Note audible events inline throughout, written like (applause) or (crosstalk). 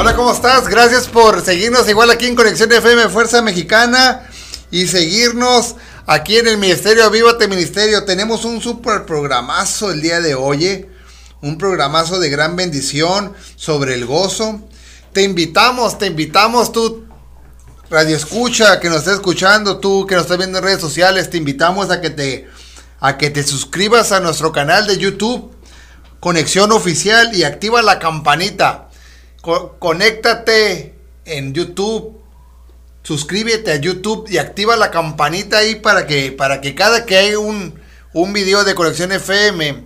Hola, ¿cómo estás? Gracias por seguirnos igual aquí en Conexión FM Fuerza Mexicana y seguirnos aquí en el Ministerio Avívate Ministerio. Tenemos un super programazo el día de hoy, ¿eh? un programazo de gran bendición sobre el gozo. Te invitamos, te invitamos tú, Radio Escucha, que nos estés escuchando, tú que nos estás viendo en redes sociales, te invitamos a que te, a que te suscribas a nuestro canal de YouTube, Conexión Oficial, y activa la campanita. Conéctate en YouTube, suscríbete a YouTube y activa la campanita ahí para que, para que cada que hay un, un video de Conexión FM,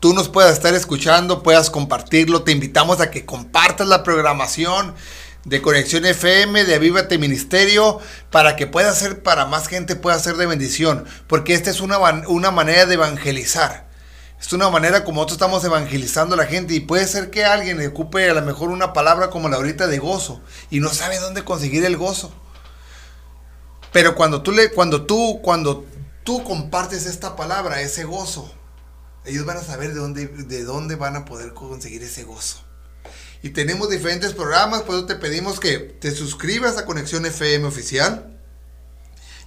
tú nos puedas estar escuchando, puedas compartirlo. Te invitamos a que compartas la programación de Conexión FM, de Avívate Ministerio, para que pueda ser, para más gente pueda ser de bendición, porque esta es una, una manera de evangelizar. Es una manera como nosotros estamos evangelizando a la gente y puede ser que alguien ocupe a lo mejor una palabra como la ahorita de gozo y no sabe dónde conseguir el gozo. Pero cuando tú le, cuando tú, cuando tú compartes esta palabra, ese gozo, ellos van a saber de dónde, de dónde van a poder conseguir ese gozo. Y tenemos diferentes programas, por eso te pedimos que te suscribas a Conexión FM Oficial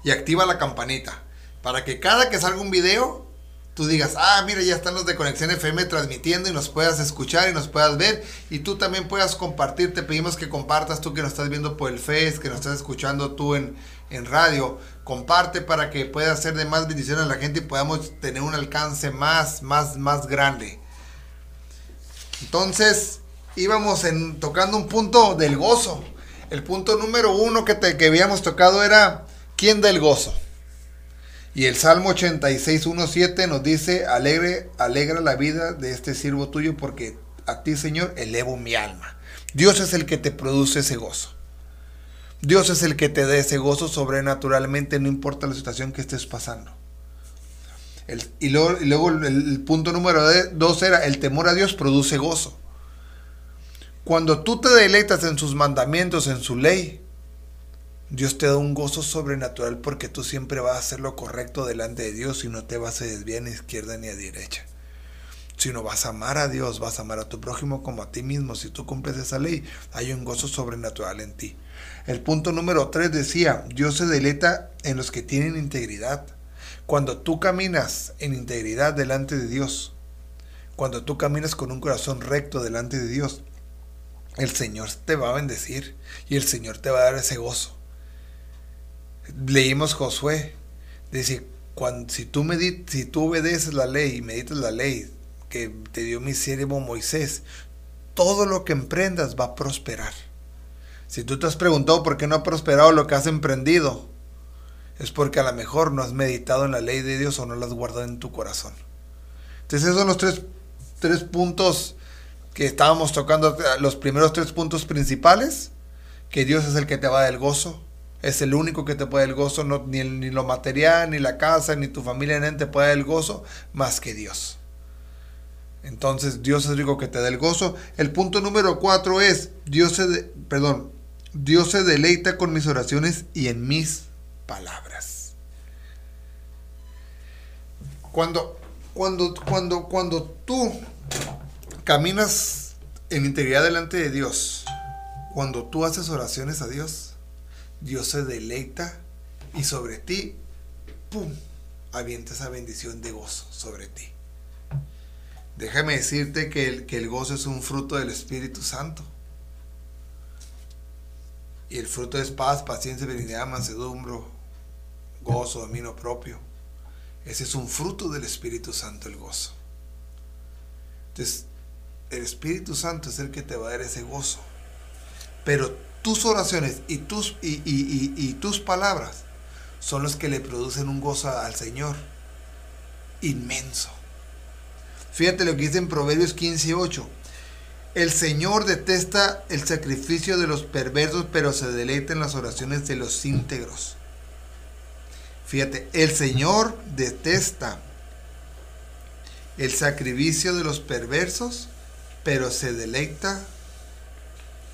y activa la campanita para que cada que salga un video, tú digas, ah, mira, ya están los de Conexión FM transmitiendo y nos puedas escuchar y nos puedas ver y tú también puedas compartir. Te pedimos que compartas tú que nos estás viendo por el Face, que nos estás escuchando tú en, en radio. Comparte para que pueda ser de más bendición a la gente y podamos tener un alcance más, más, más grande. Entonces, íbamos en, tocando un punto del gozo. El punto número uno que, te, que habíamos tocado era ¿quién da el gozo? Y el Salmo 86, 1.7 nos dice, alegre, alegra la vida de este siervo tuyo porque a ti, Señor, elevo mi alma. Dios es el que te produce ese gozo. Dios es el que te da ese gozo sobrenaturalmente, no importa la situación que estés pasando. y, luego, el, punto número dos era, el temor a Dios produce gozo. Cuando tú te deleitas en sus mandamientos, en su ley, Dios te da un gozo sobrenatural porque tú siempre vas a hacer lo correcto delante de Dios y no te vas a desviar ni a izquierda ni a derecha. Sino vas a amar a Dios, vas a amar a tu prójimo como a ti mismo. Si tú cumples esa ley, hay un gozo sobrenatural en ti. El punto número 3 decía, Dios se deleita en los que tienen integridad. Cuando tú caminas en integridad delante de Dios, cuando tú caminas con un corazón recto delante de Dios, el Señor te va a bendecir y el Señor te va a dar ese gozo. Leímos Josué, dice, cuando, si, tú si tú obedeces la ley y meditas la ley que te dio mi siervo Moisés, todo lo que emprendas va a prosperar. Si tú te has preguntado por qué no ha prosperado lo que has emprendido, es porque a lo mejor no has meditado en la ley de Dios o no la has guardado en tu corazón. Entonces esos son los tres, tres puntos que estábamos tocando, los primeros tres puntos principales, que Dios es el que te va a dar el gozo, es el único que te puede el gozo, no, ni, ni, lo material, ni la casa, ni tu familia, ni te puede el gozo, más que Dios. Entonces Dios es el único que te da el gozo. El punto número cuatro es, Dios se, perdón, Dios se deleita con mis oraciones y en mis palabras. Cuando, cuando, cuando, cuando tú caminas en integridad delante de Dios, cuando tú haces oraciones a Dios, Dios se deleita y sobre ti, ¡pum!, avienta esa bendición de gozo sobre ti. Déjame decirte que el, que el gozo es un fruto del Espíritu Santo. Y el fruto es paz, paciencia, benignidad, mansedumbre, gozo, dominio propio. Ese es un fruto del Espíritu Santo, el gozo. Entonces, el Espíritu Santo es el que te va a dar ese gozo. Pero tus oraciones y tus, y, y, tus palabras son los que le producen un gozo al Señor inmenso. Fíjate lo que dice en Proverbios 15, 8. El Señor detesta el sacrificio de los perversos, pero se deleita en las oraciones de los íntegros. Fíjate, el Señor detesta el sacrificio de los perversos, pero se deleita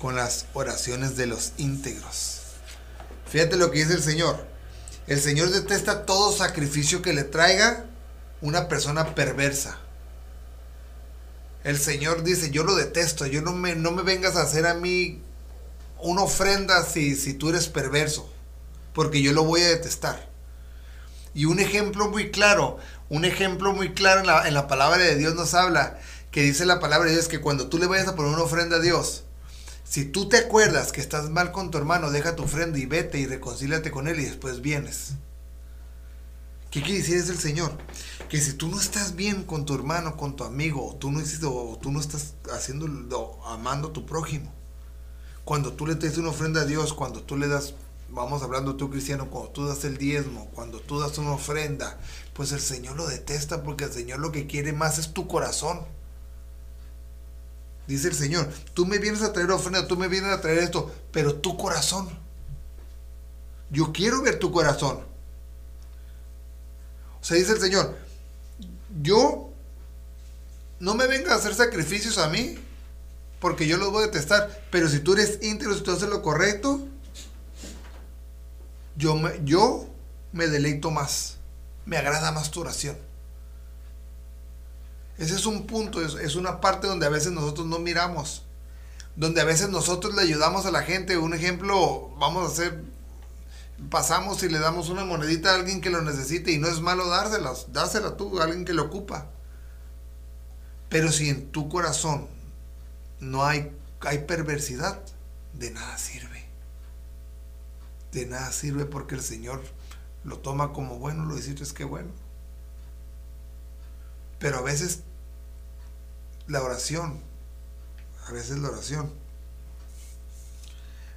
con las oraciones de los íntegros. Fíjate lo que dice el Señor. El Señor detesta todo sacrificio que le traiga una persona perversa. El Señor dice, yo lo detesto, yo no me, no me vengas a hacer a mí una ofrenda si, si tú eres perverso, porque yo lo voy a detestar. Y un ejemplo muy claro, un ejemplo muy claro en la, en la palabra de Dios nos habla, que dice la palabra de Dios que cuando tú le vayas a poner una ofrenda a Dios, si tú te acuerdas que estás mal con tu hermano, deja tu ofrenda y vete y reconcíliate con él y después vienes. ¿Qué quiere decir es el Señor? Que si tú no estás bien con tu hermano, con tu amigo, o tú no, o tú no estás haciendo, amando a tu prójimo, cuando tú le das una ofrenda a Dios, cuando tú le das, vamos hablando tú cristiano, cuando tú das el diezmo, cuando tú das una ofrenda, pues el Señor lo detesta porque el Señor lo que quiere más es tu corazón. Dice el Señor, tú me vienes a traer ofrenda, tú me vienes a traer esto, pero tu corazón. Yo quiero ver tu corazón. O sea, dice el Señor, yo no me venga a hacer sacrificios a mí, porque yo los voy a detestar, pero si tú eres íntegro, si tú haces lo correcto, yo me, yo me deleito más, me agrada más tu oración. Ese es un punto, es, una parte donde a veces nosotros no miramos, donde a veces nosotros le ayudamos a la gente. Un ejemplo, vamos a hacer pasamos y le damos una monedita a alguien que lo necesite y no es malo dárselas, dásela tú a alguien que lo ocupa. Pero si en tu corazón no hay, hay perversidad, de nada sirve. De nada sirve porque el Señor lo toma como bueno, lo dice es que bueno. Pero a veces la oración, a veces la oración,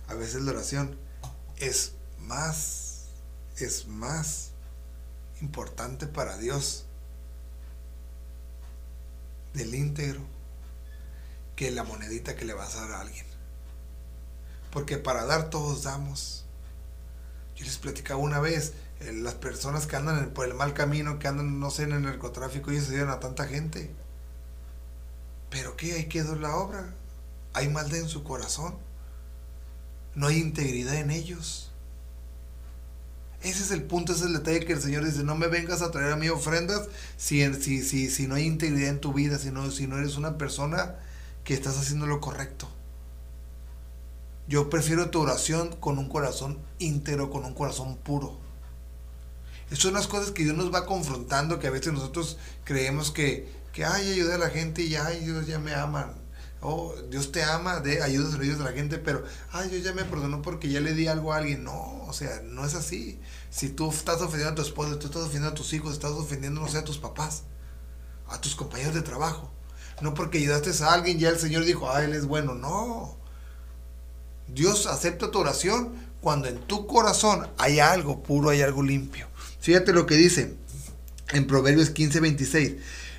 a veces la oración es más, es más importante para Dios del íntegro que la monedita que le vas a dar a alguien. Porque para dar todos damos. Yo les platicaba una vez, eh, las personas que andan por el mal camino, que andan, no sé, en el narcotráfico, ellos se a tanta gente. Pero ¿qué? Ahí quedó la obra. Hay maldad en su corazón. No hay integridad en ellos. Ese es el punto, ese es el detalle que el Señor dice, no me vengas a traer a mí ofrendas si, si, si, si no hay integridad en tu vida, si no, si no eres una persona que estás haciendo lo correcto. Yo prefiero tu oración con un corazón íntegro, con un corazón puro. Esas son las cosas que Dios nos va confrontando, que a veces nosotros creemos que, que ay, ayuda a la gente y ay, Dios ya me ama oh, Dios te ama, de ayudas a los de la gente, pero, ay, yo ya me perdonó porque ya le di algo a alguien. No, o sea, no es así. Si tú estás ofendiendo a tu esposa, tú estás ofendiendo a tus hijos, estás ofendiendo, no sé, a tus papás, a tus compañeros de trabajo. No porque ayudaste a alguien, ya el Señor dijo, ah, Él es bueno. No. Dios acepta tu oración cuando en tu corazón hay algo puro, hay algo limpio. Fíjate lo que dice en Proverbios 15, 26.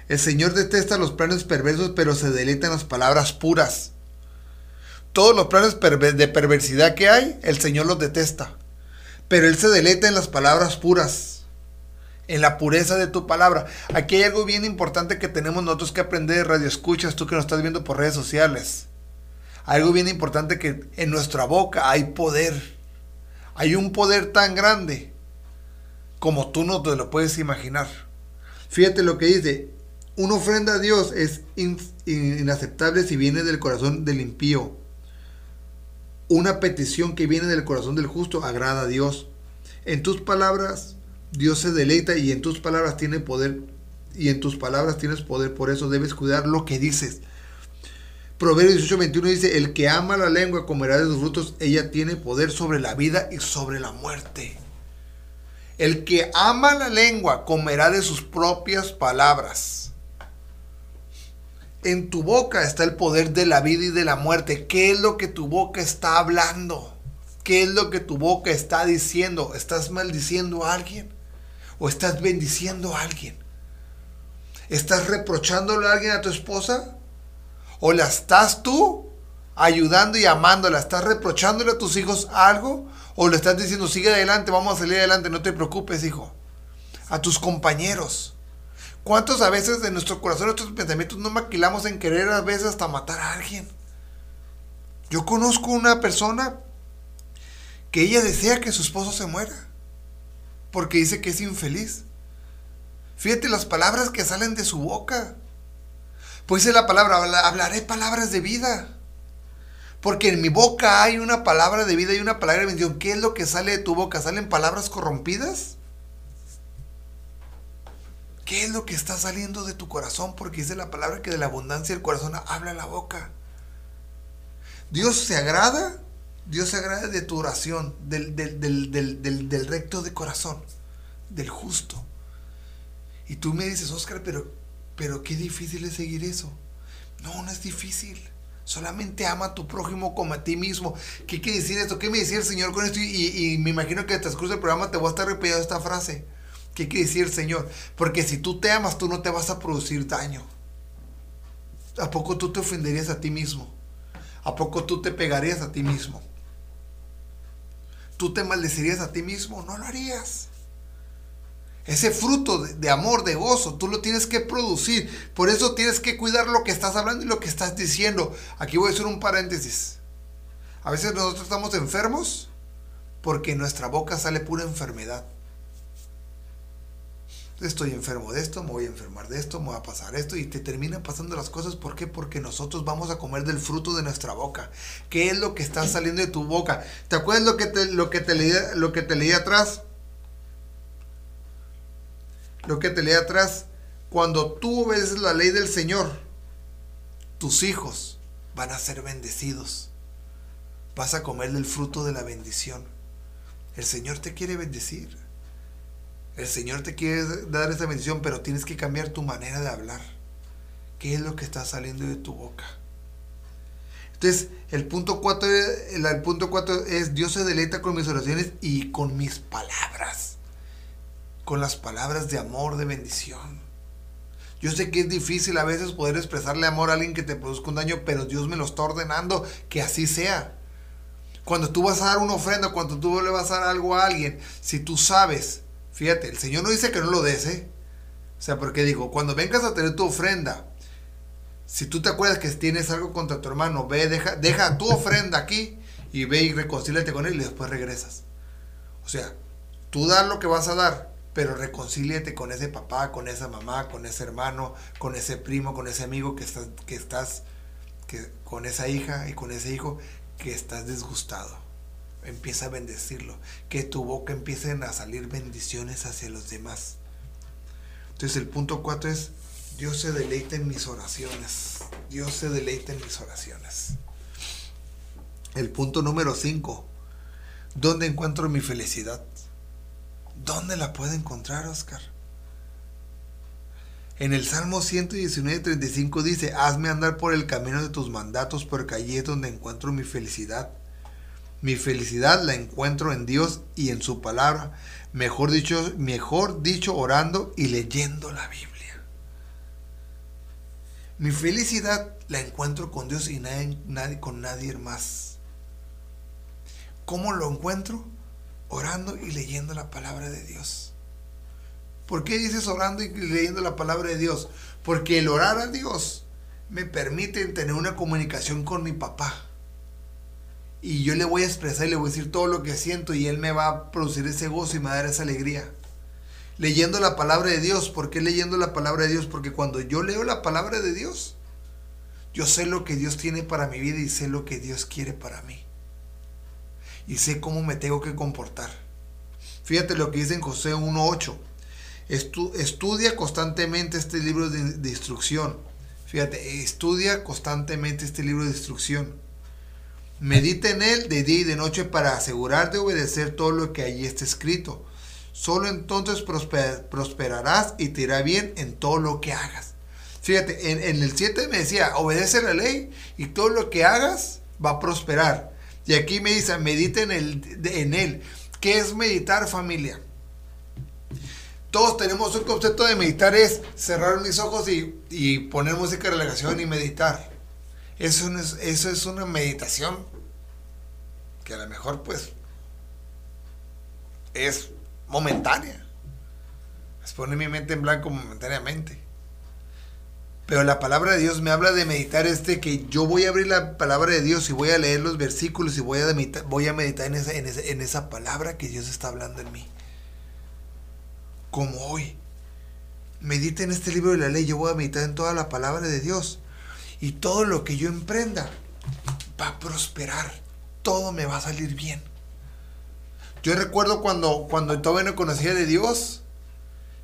El Señor detesta los planes perversos, pero se deleita en las palabras puras. Todos los planes de perversidad que hay, el Señor los detesta. Pero Él se deleita en las palabras puras, en la pureza de tu palabra. Aquí hay algo bien importante que tenemos nosotros que aprender de radio escuchas, tú que nos estás viendo por redes sociales. Algo bien importante que en nuestra boca hay poder. Hay un poder tan grande como tú no te lo puedes imaginar. Fíjate lo que dice, una ofrenda a Dios es inaceptable si viene del corazón del impío. Una petición que viene del corazón del justo agrada a Dios. En tus palabras Dios se deleita y en tus palabras tiene poder y en tus palabras tienes poder, por eso debes cuidar lo que dices. Proverbios 18:21 dice, el que ama la lengua comerá de sus frutos, ella tiene poder sobre la vida y sobre la muerte. El que ama la lengua comerá de sus propias palabras. En tu boca está el poder de la vida y de la muerte. ¿Qué es lo que tu boca está hablando? ¿Qué es lo que tu boca está diciendo? ¿Estás maldiciendo a alguien? ¿O estás bendiciendo a alguien? ¿Estás reprochándole a alguien a tu esposa? ¿O la estás tú ayudando y amándola? ¿Estás reprochándole a tus hijos algo? ¿O le estás diciendo, sigue adelante, vamos a salir adelante, no te preocupes, hijo? A tus compañeros. ¿Cuántos a veces de nuestro corazón, nuestros pensamientos no maquilamos en querer a veces hasta matar a alguien? Yo conozco una persona que ella desea que su esposo se muera porque dice que es infeliz. Fíjate las palabras que salen de su boca. Pues es la palabra, hablaré palabras de vida. Porque en mi boca hay una palabra de vida y una palabra de bendición. ¿Qué es lo que sale de tu boca? ¿Salen palabras corrompidas? ¿Qué es lo que está saliendo de tu corazón? Porque dice la palabra que de la abundancia del corazón habla la boca. Dios se agrada, Dios se agrada de tu oración, del, recto de corazón, del justo. Y tú me dices, Oscar, pero, pero qué difícil es seguir eso. No, no es difícil. Solamente ama a tu prójimo como a ti mismo. ¿Qué quiere decir esto? ¿Qué me decía el Señor con esto? Y, me imagino que en el programa te voy a estar repitiendo esta frase. ¿Qué quiere decir el Señor? Porque si tú te amas, tú no te vas a producir daño. ¿A poco tú te ofenderías a ti mismo? ¿A poco tú te pegarías a ti mismo? ¿Tú te maldecirías a ti mismo? No lo harías. Ese fruto de, amor, de gozo, tú lo tienes que producir. Por eso tienes que cuidar lo que estás hablando y lo que estás diciendo. Aquí voy a hacer un paréntesis. A veces nosotros estamos enfermos porque nuestra boca sale pura enfermedad. Estoy enfermo de esto, me voy a enfermar de esto, me va a pasar esto y te terminan pasando las cosas. ¿Por qué? Porque nosotros vamos a comer del fruto de nuestra boca. ¿Qué es lo que está saliendo de tu boca? ¿Te acuerdas lo que te, lo que te, leí, lo que te leí atrás? Lo que te leí atrás, cuando tú ves la ley del Señor, tus hijos van a ser bendecidos. Vas a comer del fruto de la bendición. El Señor te quiere bendecir. El Señor te quiere dar esa bendición, pero tienes que cambiar tu manera de hablar. ¿Qué es lo que está saliendo de tu boca? Entonces, el punto 4 el, punto cuatro es Dios se deleita con mis oraciones y con mis palabras con las palabras de amor, de bendición. Yo sé que es difícil a veces poder expresarle amor a alguien que te produzca un daño, pero Dios me lo está ordenando que así sea. Cuando tú vas a dar una ofrenda, cuando tú le vas a dar algo a alguien, si tú sabes, fíjate, el Señor no dice que no lo des, ¿eh? O sea, porque digo, cuando vengas a tener tu ofrenda, si tú te acuerdas que tienes algo contra tu hermano, ve, deja, deja tu (laughs) ofrenda aquí y ve y reconcíliate con él y después regresas. O sea, tú das lo que vas a dar, pero reconcíliate con ese papá, con esa mamá, con ese hermano, con ese primo, con ese amigo que estás, que estás, que, con esa hija y con ese hijo que estás disgustado. Empieza a bendecirlo, que tu boca empiecen a salir bendiciones hacia los demás. Entonces el punto cuatro es, Dios se deleita en mis oraciones. Dios se deleita en mis oraciones. El punto número cinco, ¿dónde encuentro mi felicidad? ¿Dónde la puede encontrar, Oscar? En el Salmo 119, 35 dice, hazme andar por el camino de tus mandatos, porque allí es donde encuentro mi felicidad. Mi felicidad la encuentro en Dios y en su palabra, mejor dicho, mejor dicho orando y leyendo la Biblia. Mi felicidad la encuentro con Dios y nadie, con nadie más. ¿Cómo lo encuentro? Orando y leyendo la palabra de Dios. ¿Por qué dices orando y leyendo la palabra de Dios? Porque el orar a Dios me permite tener una comunicación con mi papá. Y yo le voy a expresar y le voy a decir todo lo que siento y él me va a producir ese gozo y me va a dar esa alegría. Leyendo la palabra de Dios. ¿Por qué leyendo la palabra de Dios? Porque cuando yo leo la palabra de Dios, yo sé lo que Dios tiene para mi vida y sé lo que Dios quiere para mí y sé cómo me tengo que comportar. Fíjate lo que dice en José 1.8. estudia constantemente este libro de, instrucción. Fíjate, estudia constantemente este libro de instrucción. Medita en él de día y de noche para asegurar de obedecer todo lo que allí está escrito. Solo entonces prosperarás y te irá bien en todo lo que hagas. Fíjate, en, en el 7 me decía, obedece la ley y todo lo que hagas va a prosperar. Y aquí me dice, medite en, el, en él. ¿Qué es meditar familia? Todos tenemos un concepto de meditar es cerrar mis ojos y, poner música de relajación y meditar. Eso es, eso es una meditación que a lo mejor pues es momentánea. Es poner mi mente en blanco momentáneamente. Pero la palabra de Dios me habla de meditar este que yo voy a abrir la palabra de Dios y voy a leer los versículos y voy a meditar, voy a meditar en, esa, en, esa palabra que Dios está hablando en mí. Como hoy. medita en este libro de la ley, yo voy a meditar en toda la palabra de Dios. Y todo lo que yo emprenda va a prosperar, todo me va a salir bien. Yo recuerdo cuando, cuando todavía no conocía de Dios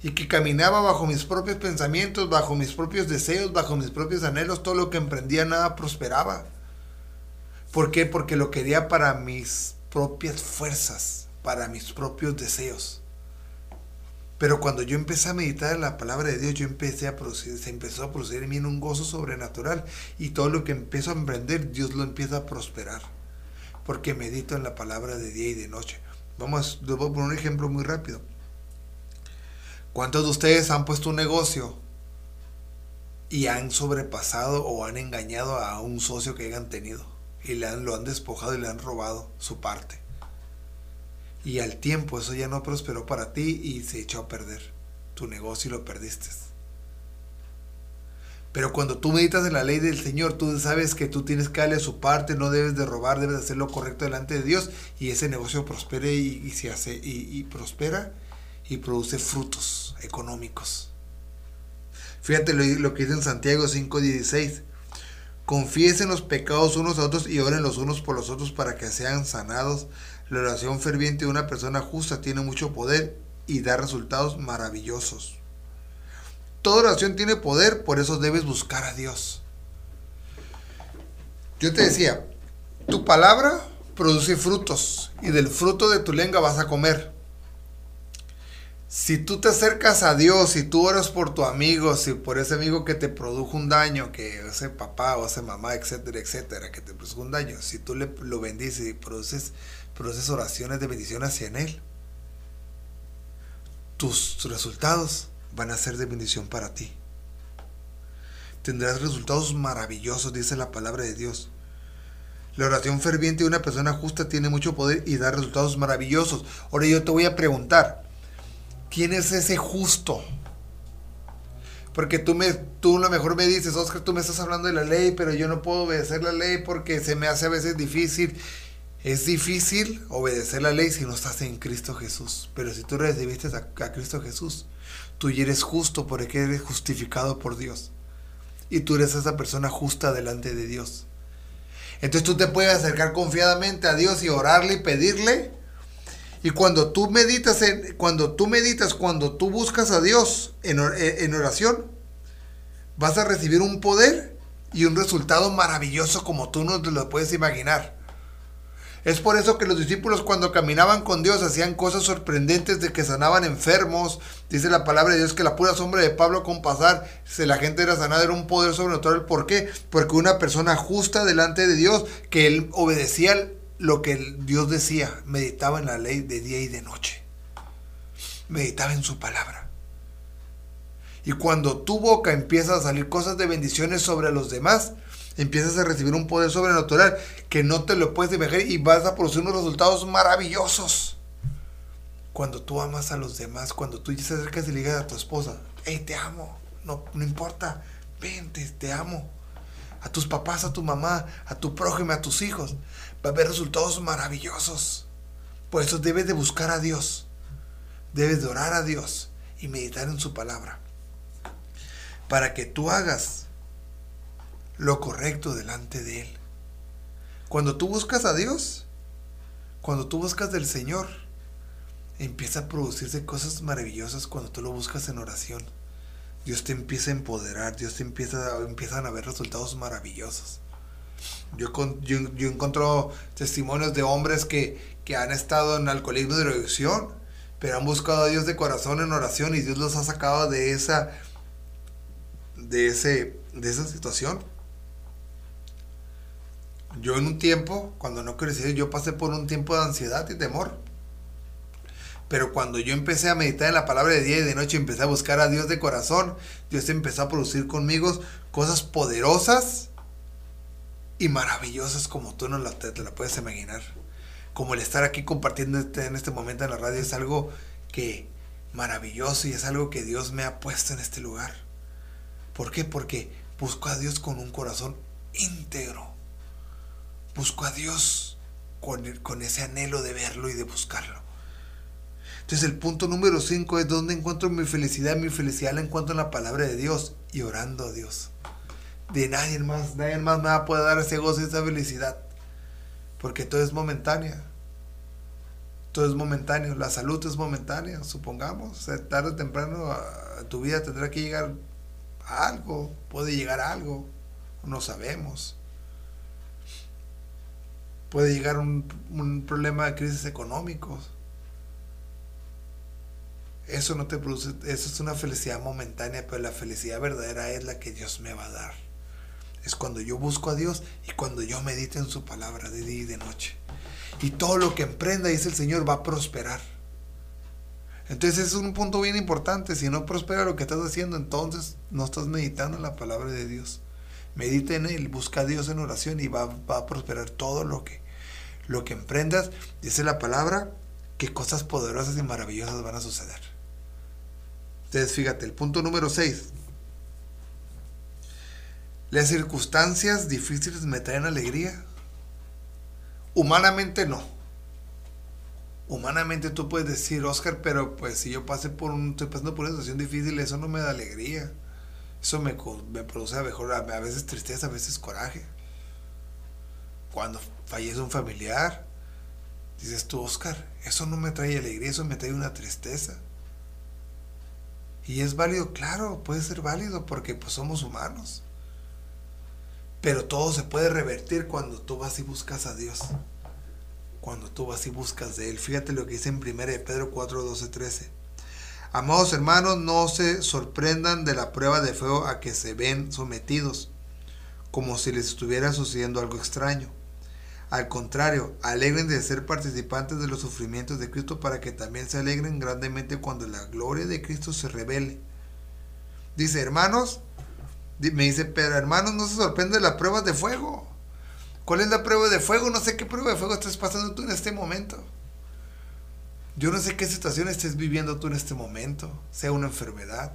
y que caminaba bajo mis propios pensamientos, bajo mis propios deseos, bajo mis propios anhelos, todo lo que emprendía nada prosperaba. ¿Por qué? Porque lo quería para mis propias fuerzas, para mis propios deseos. Pero cuando yo empecé a meditar en la palabra de Dios, yo empecé a se empezó a producir en mí un gozo sobrenatural. Y todo lo que empiezo a emprender, Dios lo empieza a prosperar. Porque medito en la palabra de día y de noche. Vamos, les a poner un ejemplo muy rápido. ¿Cuántos de ustedes han puesto un negocio y han sobrepasado o han engañado a un socio que hayan tenido? Y le han, lo han despojado y le han robado su parte y al tiempo eso ya no prosperó para ti y se echó a perder tu negocio y lo perdiste. Pero cuando tú meditas en la ley del Señor, tú sabes que tú tienes que darle su parte, no debes de robar, debes de hacer lo correcto delante de Dios y ese negocio prospere y, se hace y, prospera y produce frutos económicos. Fíjate lo, que dice en Santiago 5:16. Confiesen los pecados unos a otros y oren los unos por los otros para que sean sanados. La oración ferviente de una persona justa tiene mucho poder y da resultados maravillosos. Toda oración tiene poder, por eso debes buscar a Dios. Yo te decía, tu palabra produce frutos y del fruto de tu lengua vas a comer. Si tú te acercas a Dios, si tú oras por tu amigo, si por ese amigo que te produjo un daño, que ese papá o esa mamá, etcétera, etcétera, que te produjo un daño, si tú le, lo bendices y produces produces oraciones de bendición hacia Él, tus resultados van a ser de bendición para ti. Tendrás resultados maravillosos, dice la palabra de Dios. La oración ferviente de una persona justa tiene mucho poder y da resultados maravillosos. Ahora yo te voy a preguntar, ¿quién es ese justo? Porque tú, me, tú a lo mejor me dices, Oscar, tú me estás hablando de la ley, pero yo no puedo obedecer la ley porque se me hace a veces difícil es difícil obedecer la ley si no estás en Cristo Jesús. Pero si tú recibiste a, a Cristo Jesús, tú eres justo porque eres justificado por Dios. Y tú eres esa persona justa delante de Dios. Entonces tú te puedes acercar confiadamente a Dios y orarle y pedirle. Y cuando tú meditas, cuando tú meditas, cuando tú buscas a Dios en, en oración, vas a recibir un poder y un resultado maravilloso como tú no te lo puedes imaginar. Es por eso que los discípulos cuando caminaban con Dios hacían cosas sorprendentes de que sanaban enfermos. Dice la palabra de Dios que la pura sombra de Pablo con pasar, si la gente era sanada, era un poder sobrenatural. ¿Por qué? Porque una persona justa delante de Dios, que él obedecía lo que Dios decía, meditaba en la ley de día y de noche. Meditaba en su palabra. Y cuando tu boca empieza a salir cosas de bendiciones sobre los demás, empiezas a recibir un poder sobrenatural que no te lo puedes imaginar y vas a producir unos resultados maravillosos. Cuando tú amas a los demás, cuando tú te acercas y le digas a tu esposa, hey, te amo, no, no importa, vente, te amo. A tus papás, a tu mamá, a tu prójimo, a tus hijos, va a haber resultados maravillosos. Por eso debes de buscar a Dios, debes de orar a Dios y meditar en su palabra. Para que tú hagas lo correcto delante de Él. Cuando tú buscas a Dios, cuando tú buscas del Señor, empieza a producirse cosas maravillosas cuando tú lo buscas en oración. Dios te empieza a empoderar, Dios te empieza, empiezan a ver resultados maravillosos. Yo, yo, yo encuentro testimonios de hombres que, que han estado en alcoholismo de drogadicción, pero han buscado a Dios de corazón en oración y Dios los ha sacado de esa, de ese, de esa situación. Yo en un tiempo, cuando no crecí, yo pasé por un tiempo de ansiedad y temor. Pero cuando yo empecé a meditar en la palabra de día y de noche, empecé a buscar a Dios de corazón, Dios empezó a producir conmigo cosas poderosas y maravillosas como tú no la, te, la puedes imaginar. Como el estar aquí compartiendo este, en este momento en la radio es algo que maravilloso y es algo que Dios me ha puesto en este lugar. ¿Por qué? Porque busco a Dios con un corazón íntegro busco a Dios con, con ese anhelo de verlo y de buscarlo. Entonces el punto número 5 es donde encuentro mi felicidad. Mi felicidad la encuentro en la palabra de Dios y orando a Dios. De nadie más, nadie más me va a poder dar ese gozo y esa felicidad. Porque todo es momentáneo. Todo es momentáneo. La salud es momentánea, supongamos. tarde o temprano a tu vida tendrá que llegar a algo. Puede llegar a algo. No sabemos puede llegar un, un problema de crisis económicos. Eso no te produce, eso es una felicidad momentánea, pero la felicidad verdadera es la que Dios me va a dar. Es cuando yo busco a Dios y cuando yo medito en su palabra de día y de noche. Y todo lo que emprenda, dice el Señor, va a prosperar. Entonces es un punto bien importante. Si no prospera lo que estás haciendo, entonces no estás meditando en la palabra de Dios. Medita en Él, busca a Dios en oración y va, va a prosperar todo lo que, lo que emprendas, dice la palabra, que cosas poderosas y maravillosas van a suceder. Entonces, fíjate, el punto número 6. Las circunstancias difíciles me traen alegría. Humanamente no. Humanamente tú puedes decir, Oscar, pero pues si yo pasé por un, estoy pasando por una situación difícil, eso no me da alegría. Eso me, produce a, mejor, a veces tristeza, a veces coraje. Cuando fallece un familiar, dices tú, Oscar, eso no me trae alegría, eso me trae una tristeza. Y es válido, claro, puede ser válido porque pues somos humanos. Pero todo se puede revertir cuando tú vas y buscas a Dios. Cuando tú vas y buscas de Él. Fíjate lo que dice en 1 Pedro 4, 12, 13. Amados hermanos, no se sorprendan de la prueba de fuego a que se ven sometidos, como si les estuviera sucediendo algo extraño al contrario, alegren de ser participantes de los sufrimientos de Cristo para que también se alegren grandemente cuando la gloria de Cristo se revele. Dice, hermanos, me dice, pero hermanos, no se sorprende la prueba de fuego. ¿Cuál es la prueba de fuego? No sé qué prueba de fuego estás pasando tú en este momento. Yo no sé qué situación estés viviendo tú en este momento. Sea una enfermedad,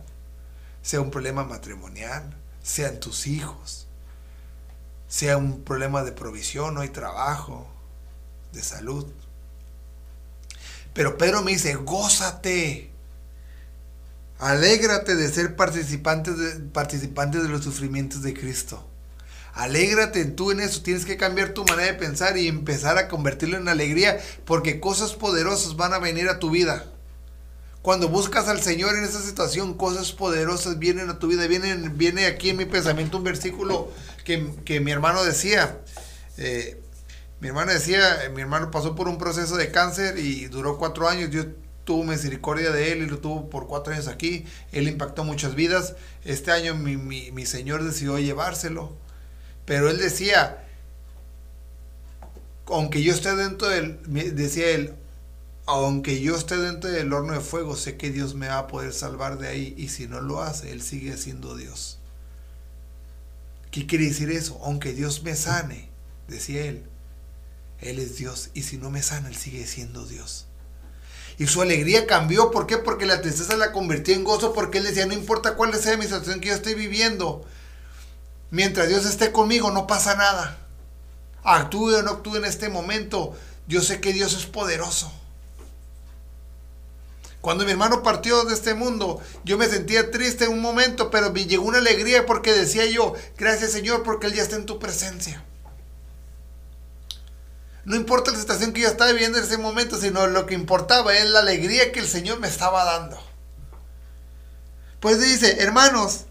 sea un problema matrimonial, sean tus hijos, sea un problema de provisión, no hay trabajo, de salud. Pero Pedro me dice, gózate, alégrate de ser participantes de, participantes de los sufrimientos de Cristo. Alégrate tú en eso, tienes que cambiar tu manera de pensar y empezar a convertirlo en alegría, porque cosas poderosas van a venir a tu vida. Cuando buscas al Señor en esa situación, cosas poderosas vienen a tu vida. Viene, viene aquí en mi pensamiento un versículo que, mi hermano decía. Eh, mi hermano decía, mi hermano pasó por un proceso de cáncer y duró cuatro años. Dios tuvo misericordia de él y lo tuvo por cuatro años aquí. Él impactó muchas vidas. Este año mi, mi Señor decidió llevárselo. Pero él decía, aunque yo esté dentro del, decía él, aunque yo esté dentro del horno de fuego, sé que Dios me va a poder salvar de ahí. Y si no lo hace, Él sigue siendo Dios. ¿Qué quiere decir eso? Aunque Dios me sane, decía Él, Él es Dios. Y si no me sana, Él sigue siendo Dios. Y su alegría cambió. ¿Por qué? Porque la tristeza la convirtió en gozo. Porque Él decía, no importa cuál sea mi situación que yo estoy viviendo. Mientras Dios esté conmigo, no pasa nada. Actúe o no actúe en este momento. Yo sé que Dios es poderoso. Cuando mi hermano partió de este mundo, yo me sentía triste en un momento, pero me llegó una alegría porque decía yo, gracias Señor porque Él ya está en tu presencia. No importa la situación que yo estaba viviendo en ese momento, sino lo que importaba es la alegría que el Señor me estaba dando. Pues dice, hermanos,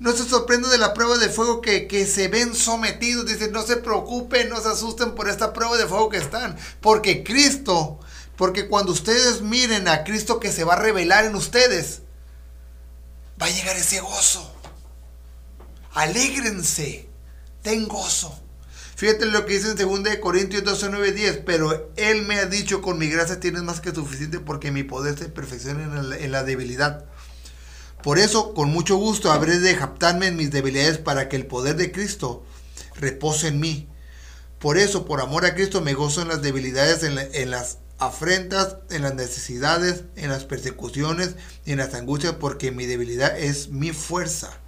no se sorprendan de la prueba de fuego que, que, se ven sometidos. Dice, no se preocupen, no se asusten por esta prueba de fuego que están. Porque Cristo porque cuando ustedes miren a Cristo que se va a revelar en ustedes, va a llegar ese gozo. Alégrense, ten gozo. Fíjate lo que dice en 2 Corintios 12, 9, 10. Pero Él me ha dicho, con mi gracia tienes más que suficiente porque mi poder se perfecciona en la, debilidad. Por eso, con mucho gusto, habré de japtarme en mis debilidades para que el poder de Cristo repose en mí. Por eso, por amor a Cristo, me gozo en las debilidades, en, en las afrentas, en las necesidades, en las persecuciones y en las angustias, porque mi debilidad es mi fuerza.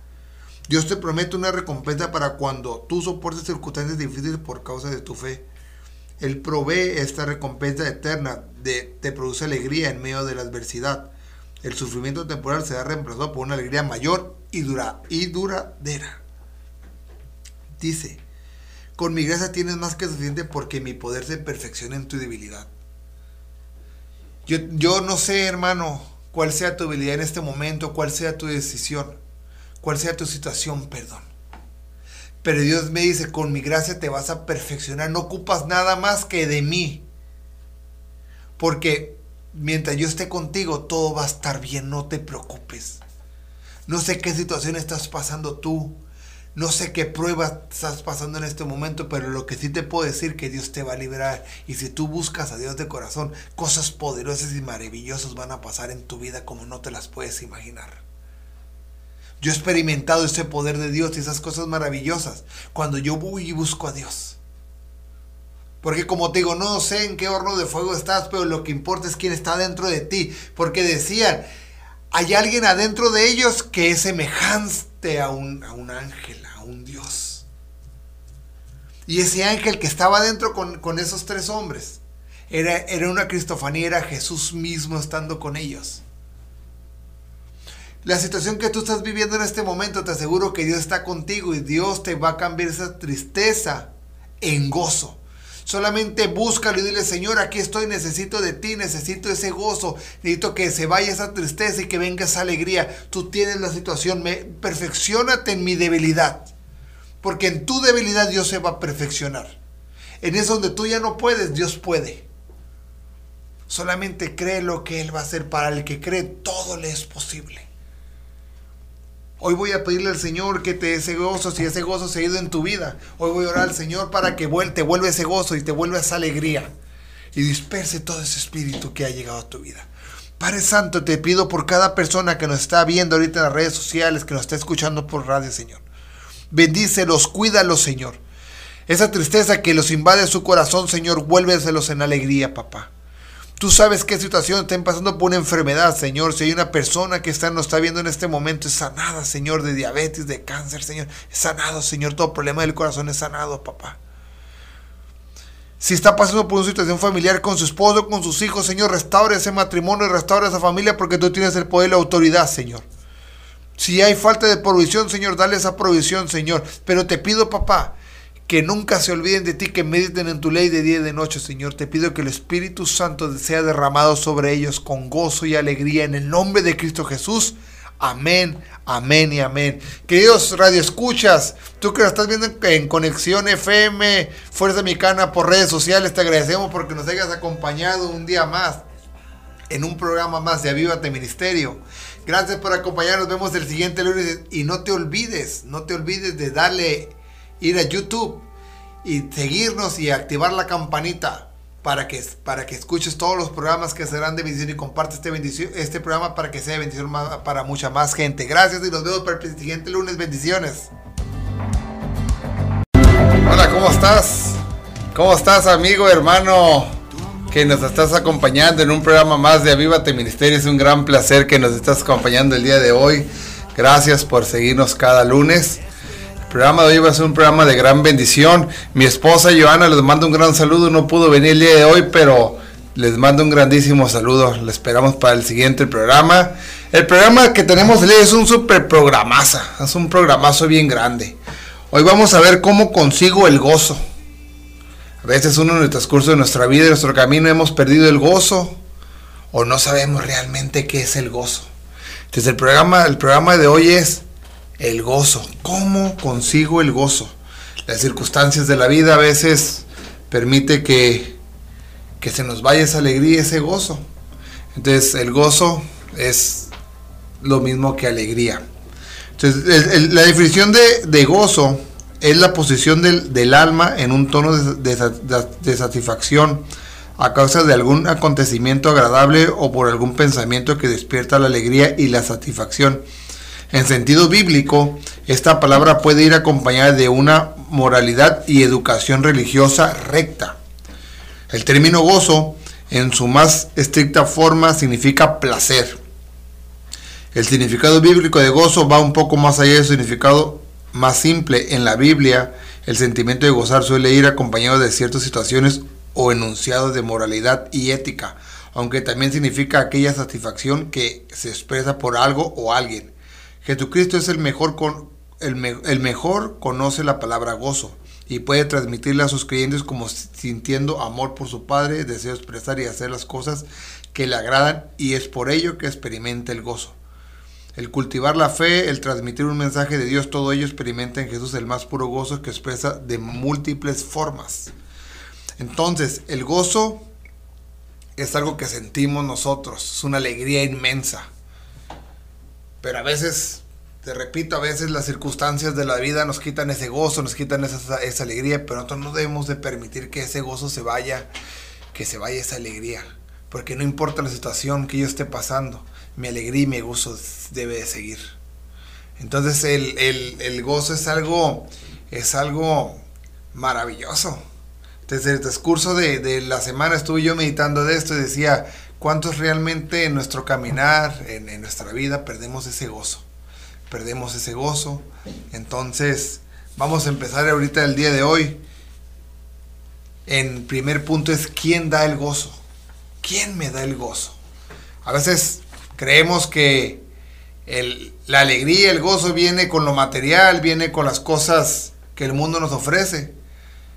Dios te promete una recompensa para cuando tú soportes circunstancias difíciles por causa de tu fe. Él provee esta recompensa eterna, de, te produce alegría en medio de la adversidad. El sufrimiento temporal será reemplazado por una alegría mayor y, dura, y duradera. Dice, con mi gracia tienes más que suficiente porque mi poder se perfecciona en tu debilidad. Yo, yo no sé, hermano, cuál sea tu debilidad en este momento, cuál sea tu decisión, cuál sea tu situación, perdón. Pero Dios me dice, con mi gracia te vas a perfeccionar, no ocupas nada más que de mí. Porque mientras yo esté contigo, todo va a estar bien, no te preocupes. No sé qué situación estás pasando tú, no sé qué prueba estás pasando en este momento, pero lo que sí te puedo decir que Dios te va a liberar. Y si tú buscas a Dios de corazón, cosas poderosas y maravillosas van a pasar en tu vida como no te las puedes imaginar. Yo he experimentado ese poder de Dios y esas cosas maravillosas cuando yo voy y busco a Dios. Porque como te digo, no sé en qué horno de fuego estás, pero lo que importa es quién está dentro de ti. Porque decían, hay alguien adentro de ellos que es semejante a un, ángel, a un Dios. Y ese ángel que estaba adentro con, con esos tres hombres, era, era una cristofanía, era Jesús mismo estando con ellos. La situación que tú estás viviendo en este momento, te aseguro que Dios está contigo y Dios te va a cambiar esa tristeza en gozo. Solamente búscalo y dile, Señor, aquí estoy, necesito de ti, necesito ese gozo, necesito que se vaya esa tristeza y que venga esa alegría. Tú tienes la situación, me, perfeccionate en mi debilidad, porque en tu debilidad Dios se va a perfeccionar. En eso donde tú ya no puedes, Dios puede. Solamente cree lo que Él va a hacer. Para el que cree, todo le es posible. Hoy voy a pedirle al Señor que te dé ese gozo, si ese gozo se ha ido en tu vida. Hoy voy a orar al Señor para que te vuelva ese gozo y te vuelva esa alegría. Y disperse todo ese espíritu que ha llegado a tu vida. Padre Santo, te pido por cada persona que nos está viendo ahorita en las redes sociales, que nos está escuchando por radio, Señor. Bendícelos, cuídalos, Señor. Esa tristeza que los invade su corazón, Señor, vuélveselos en alegría, papá. Tú sabes qué situación estén pasando por una enfermedad, Señor. Si hay una persona que está, nos está viendo en este momento, es sanada, Señor, de diabetes, de cáncer, Señor. Es sanado, Señor. Todo problema del corazón es sanado, papá. Si está pasando por una situación familiar con su esposo, con sus hijos, Señor, restaure ese matrimonio y restaure esa familia porque tú tienes el poder y la autoridad, Señor. Si hay falta de provisión, Señor, dale esa provisión, Señor. Pero te pido, papá, que nunca se olviden de ti, que mediten en tu ley de día y de noche, Señor. Te pido que el Espíritu Santo sea derramado sobre ellos con gozo y alegría en el nombre de Cristo Jesús. Amén, amén y amén. Queridos radioescuchas, tú que nos estás viendo en Conexión FM, Fuerza Mexicana por redes sociales, te agradecemos porque nos hayas acompañado un día más en un programa más de Avívate Ministerio. Gracias por acompañarnos, nos vemos el siguiente lunes y no te olvides, no te olvides de darle ir a YouTube y seguirnos y activar la campanita para que, para que escuches todos los programas que serán de bendición y comparte este, bendición, este programa para que sea de bendición para mucha más gente. Gracias y nos vemos para el siguiente lunes. Bendiciones. Hola, ¿cómo estás? ¿Cómo estás, amigo, hermano? Que nos estás acompañando en un programa más de Avívate Ministerio. Es un gran placer que nos estás acompañando el día de hoy. Gracias por seguirnos cada lunes. Programa de hoy va a ser un programa de gran bendición. Mi esposa Joana les manda un gran saludo. No pudo venir el día de hoy, pero les mando un grandísimo saludo. Le esperamos para el siguiente programa. El programa que tenemos es un super programaza. Es un programazo bien grande. Hoy vamos a ver cómo consigo el gozo. A veces uno en el transcurso de nuestra vida y nuestro camino hemos perdido el gozo o no sabemos realmente qué es el gozo. Entonces el programa, el programa de hoy es el gozo. ¿Cómo consigo el gozo? Las circunstancias de la vida a veces permite que, que se nos vaya esa alegría, ese gozo. Entonces el gozo es lo mismo que alegría. Entonces la definición de, gozo es la posición del, alma en un tono de, de satisfacción a causa de algún acontecimiento agradable o por algún pensamiento que despierta la alegría y la satisfacción. En sentido bíblico, esta palabra puede ir acompañada de una moralidad y educación religiosa recta. El término gozo, en su más estricta forma, significa placer. El significado bíblico de gozo va un poco más allá del significado más simple. En la Biblia, el sentimiento de gozar suele ir acompañado de ciertas situaciones o enunciados de moralidad y ética, aunque también significa aquella satisfacción que se expresa por algo o alguien. Jesucristo es el mejor, con, el, el mejor conoce la palabra gozo y puede transmitirle a sus creyentes como sintiendo amor por su Padre, deseo expresar y hacer las cosas que le agradan y es por ello que experimenta el gozo. El cultivar la fe, el transmitir un mensaje de Dios, todo ello experimenta en Jesús el más puro gozo que expresa de múltiples formas. Entonces, el gozo es algo que sentimos nosotros, es una alegría inmensa. Pero a veces te repito, a veces las circunstancias de la vida nos quitan ese gozo, nos quitan esa, alegría, pero nosotros no debemos de permitir que ese gozo se vaya, que se vaya esa alegría. Porque no importa la situación que yo esté pasando, mi alegría y mi gozo debe de seguir. Entonces el, el, el gozo es algo, es algo maravilloso. Desde el transcurso de, de, la semana estuve yo meditando de esto y decía, ¿cuántos realmente en nuestro caminar, en, nuestra vida, perdemos ese gozo? perdemos ese gozo. Entonces, vamos a empezar ahorita el día de hoy. En primer punto es quién da el gozo. ¿Quién me da el gozo? A veces creemos que la alegría, el gozo viene con lo material, viene con las cosas que el mundo nos ofrece.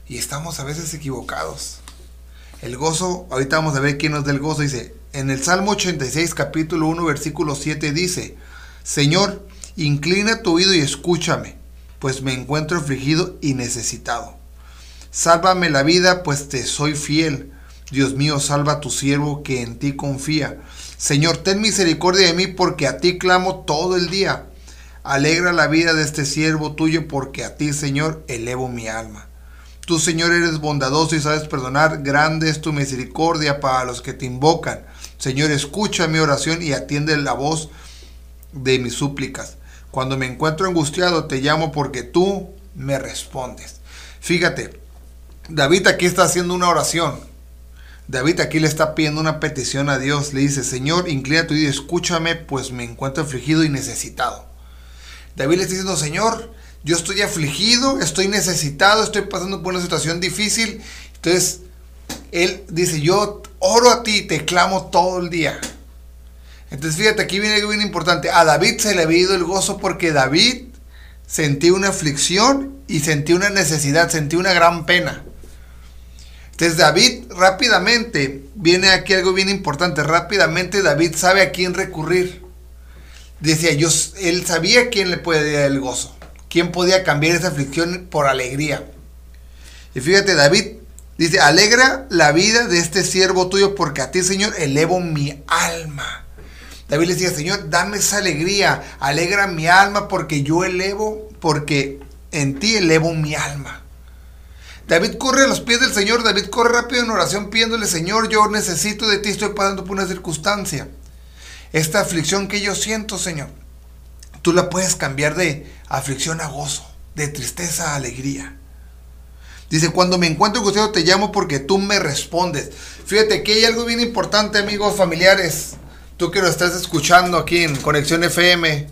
Y estamos a veces equivocados. El gozo, ahorita vamos a ver quién nos da el gozo. Dice, en el Salmo 86, capítulo 1, versículo 7 dice, Señor, Inclina tu oído y escúchame, pues me encuentro afligido y necesitado. Sálvame la vida, pues te soy fiel. Dios mío, salva a tu siervo que en ti confía. Señor, ten misericordia de mí, porque a ti clamo todo el día. Alegra la vida de este siervo tuyo, porque a ti, Señor, elevo mi alma. Tú, Señor, eres bondadoso y sabes perdonar. Grande es tu misericordia para los que te invocan. Señor, escucha mi oración y atiende la voz de mis súplicas. Cuando me encuentro angustiado, te llamo porque tú me respondes. Fíjate, David aquí está haciendo una oración. David aquí le está pidiendo una petición a Dios. Le dice, Señor, inclina tu oído, escúchame, pues me encuentro afligido y necesitado. David le está diciendo, Señor, yo estoy afligido, estoy necesitado, estoy pasando por una situación difícil. Entonces, él dice, yo oro a ti, te clamo todo el día. Entonces fíjate, aquí viene algo bien importante. A David se le había ido el gozo porque David sentía una aflicción y sentía una necesidad, sentía una gran pena. Entonces David rápidamente, viene aquí algo bien importante, rápidamente David sabe a quién recurrir. Decía, yo, él sabía quién le puede dar el gozo, quién podía cambiar esa aflicción por alegría. Y fíjate, David dice, alegra la vida de este siervo tuyo porque a ti, Señor, elevo mi alma. David le decía, Señor, dame esa alegría, alegra mi alma porque yo elevo, porque en ti elevo mi alma. David corre a los pies del Señor, David corre rápido en oración pidiéndole, Señor, yo necesito de ti, estoy pasando por una circunstancia. Esta aflicción que yo siento, Señor, tú la puedes cambiar de aflicción a gozo, de tristeza a alegría. Dice, cuando me encuentro contigo te llamo porque tú me respondes. Fíjate que hay algo bien importante, amigos familiares tú que lo estás escuchando aquí en Conexión FM,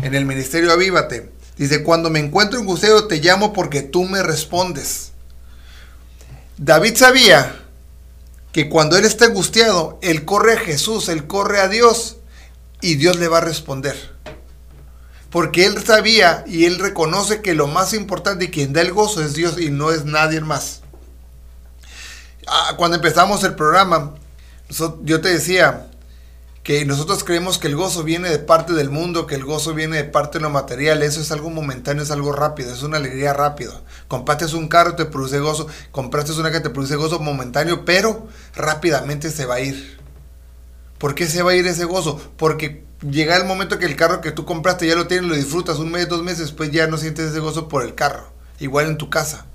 en el Ministerio Avívate, dice, cuando me encuentro en gusteo te llamo porque tú me respondes. David sabía que cuando él está angustiado, él corre a Jesús, él corre a Dios y Dios le va a responder. Porque él sabía y él reconoce que lo más importante y quien da el gozo es Dios y no es nadie más. Ah, cuando empezamos el programa, yo te decía, que nosotros creemos que el gozo viene de parte del mundo, que el gozo viene de parte de lo material, eso es algo momentáneo, es algo rápido, es una alegría rápida. Compraste un carro, te produce gozo, compraste una que te produce gozo momentáneo, pero rápidamente se va a ir. ¿Por qué se va a ir ese gozo? Porque llega el momento que el carro que tú compraste ya lo tienes, lo disfrutas un mes, dos meses, después ya no sientes ese gozo por el carro, igual en tu casa.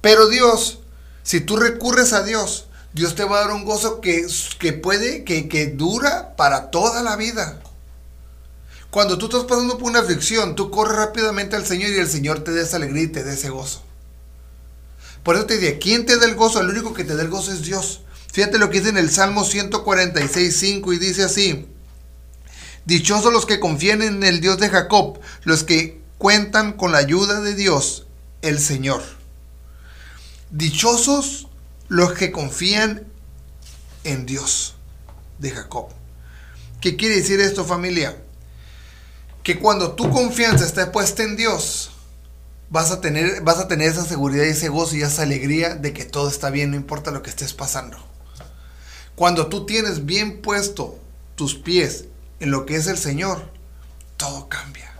Pero Dios, si tú recurres a Dios, Dios te va a dar un gozo que, que puede, que, que dura para toda la vida. Cuando tú estás pasando por una aflicción, tú corres rápidamente al Señor y el Señor te da esa alegría y te da ese gozo. Por eso te digo, ¿quién te da el gozo? El único que te da el gozo es Dios. Fíjate lo que dice en el Salmo 146, 5 y dice así. Dichosos los que confían en el Dios de Jacob, los que cuentan con la ayuda de Dios, el Señor. Dichosos los que confían en Dios de Jacob. ¿Qué quiere decir esto familia? Que cuando tu confianza está puesta en Dios, vas a tener, vas a tener esa seguridad y ese gozo y esa alegría de que todo está bien, no importa lo que estés pasando. Cuando tú tienes bien puesto tus pies en lo que es el Señor, todo cambia.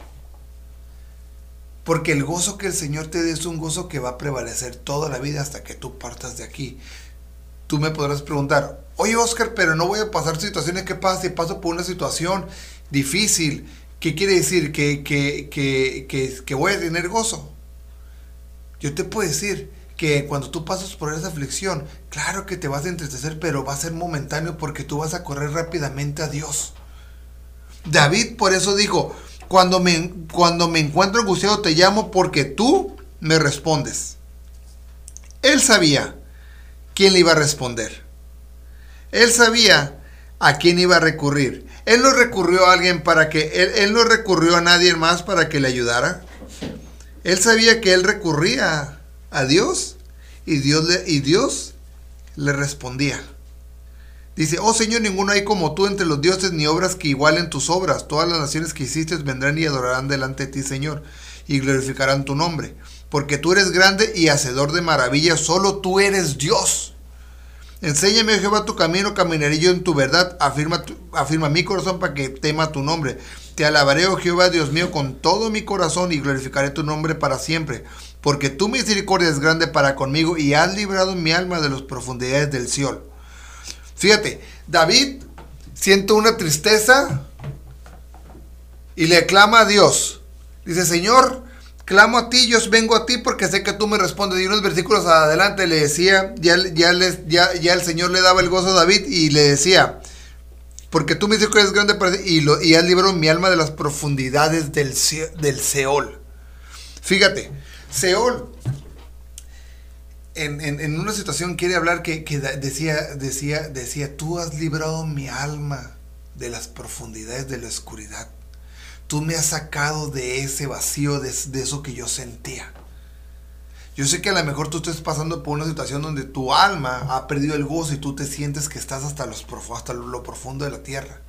Porque el gozo que el Señor te dé es un gozo que va a prevalecer toda la vida hasta que tú partas de aquí. Tú me podrás preguntar, oye Oscar, pero no voy a pasar situaciones. ¿Qué pasa si paso por una situación difícil? ¿Qué quiere decir? ¿Que, que, que, que voy a tener gozo? Yo te puedo decir que cuando tú pasas por esa aflicción, claro que te vas a entristecer, pero va a ser momentáneo porque tú vas a correr rápidamente a Dios. David por eso dijo, cuando me, cuando me encuentro angustiado te llamo porque tú me respondes. Él sabía quién le iba a responder. Él sabía a quién iba a recurrir. Él no recurrió a alguien para que, él, él no recurrió a nadie más para que le ayudara. Él sabía que él recurría a Dios y Dios y Dios le respondía. Dice, oh Señor, ninguno hay como tú entre los dioses, ni obras que igualen tus obras. Todas las naciones que hiciste vendrán y adorarán delante de ti, Señor, y glorificarán tu nombre. Porque tú eres grande y hacedor de maravillas, solo tú eres Dios. Enséñame, oh Jehová, tu camino, caminaré yo en tu verdad. Afirma, afirma mi corazón para que tema tu nombre. Te alabaré, oh Jehová, Dios mío, con todo mi corazón y glorificaré tu nombre para siempre. Porque tu misericordia es grande para conmigo y has librado mi alma de las profundidades del cielo. Fíjate, David siente una tristeza y le clama a Dios. Dice, Señor, clamo a ti, yo vengo a ti porque sé que tú me respondes. Y unos versículos adelante le decía, ya, ya, ya, ya el Señor le daba el gozo a David y le decía, porque tú me dices que eres grande y, lo, y has librado mi alma de las profundidades del, del Seol. Fíjate, Seol en, en, una situación quiere hablar que, que, decía, decía, decía, tú has librado mi alma de las profundidades de la oscuridad. Tú me has sacado de ese vacío, de, de eso que yo sentía. Yo sé que a lo mejor tú estés pasando por una situación donde tu alma ha perdido el gozo y tú te sientes que estás hasta, los, hasta lo profundo de la tierra.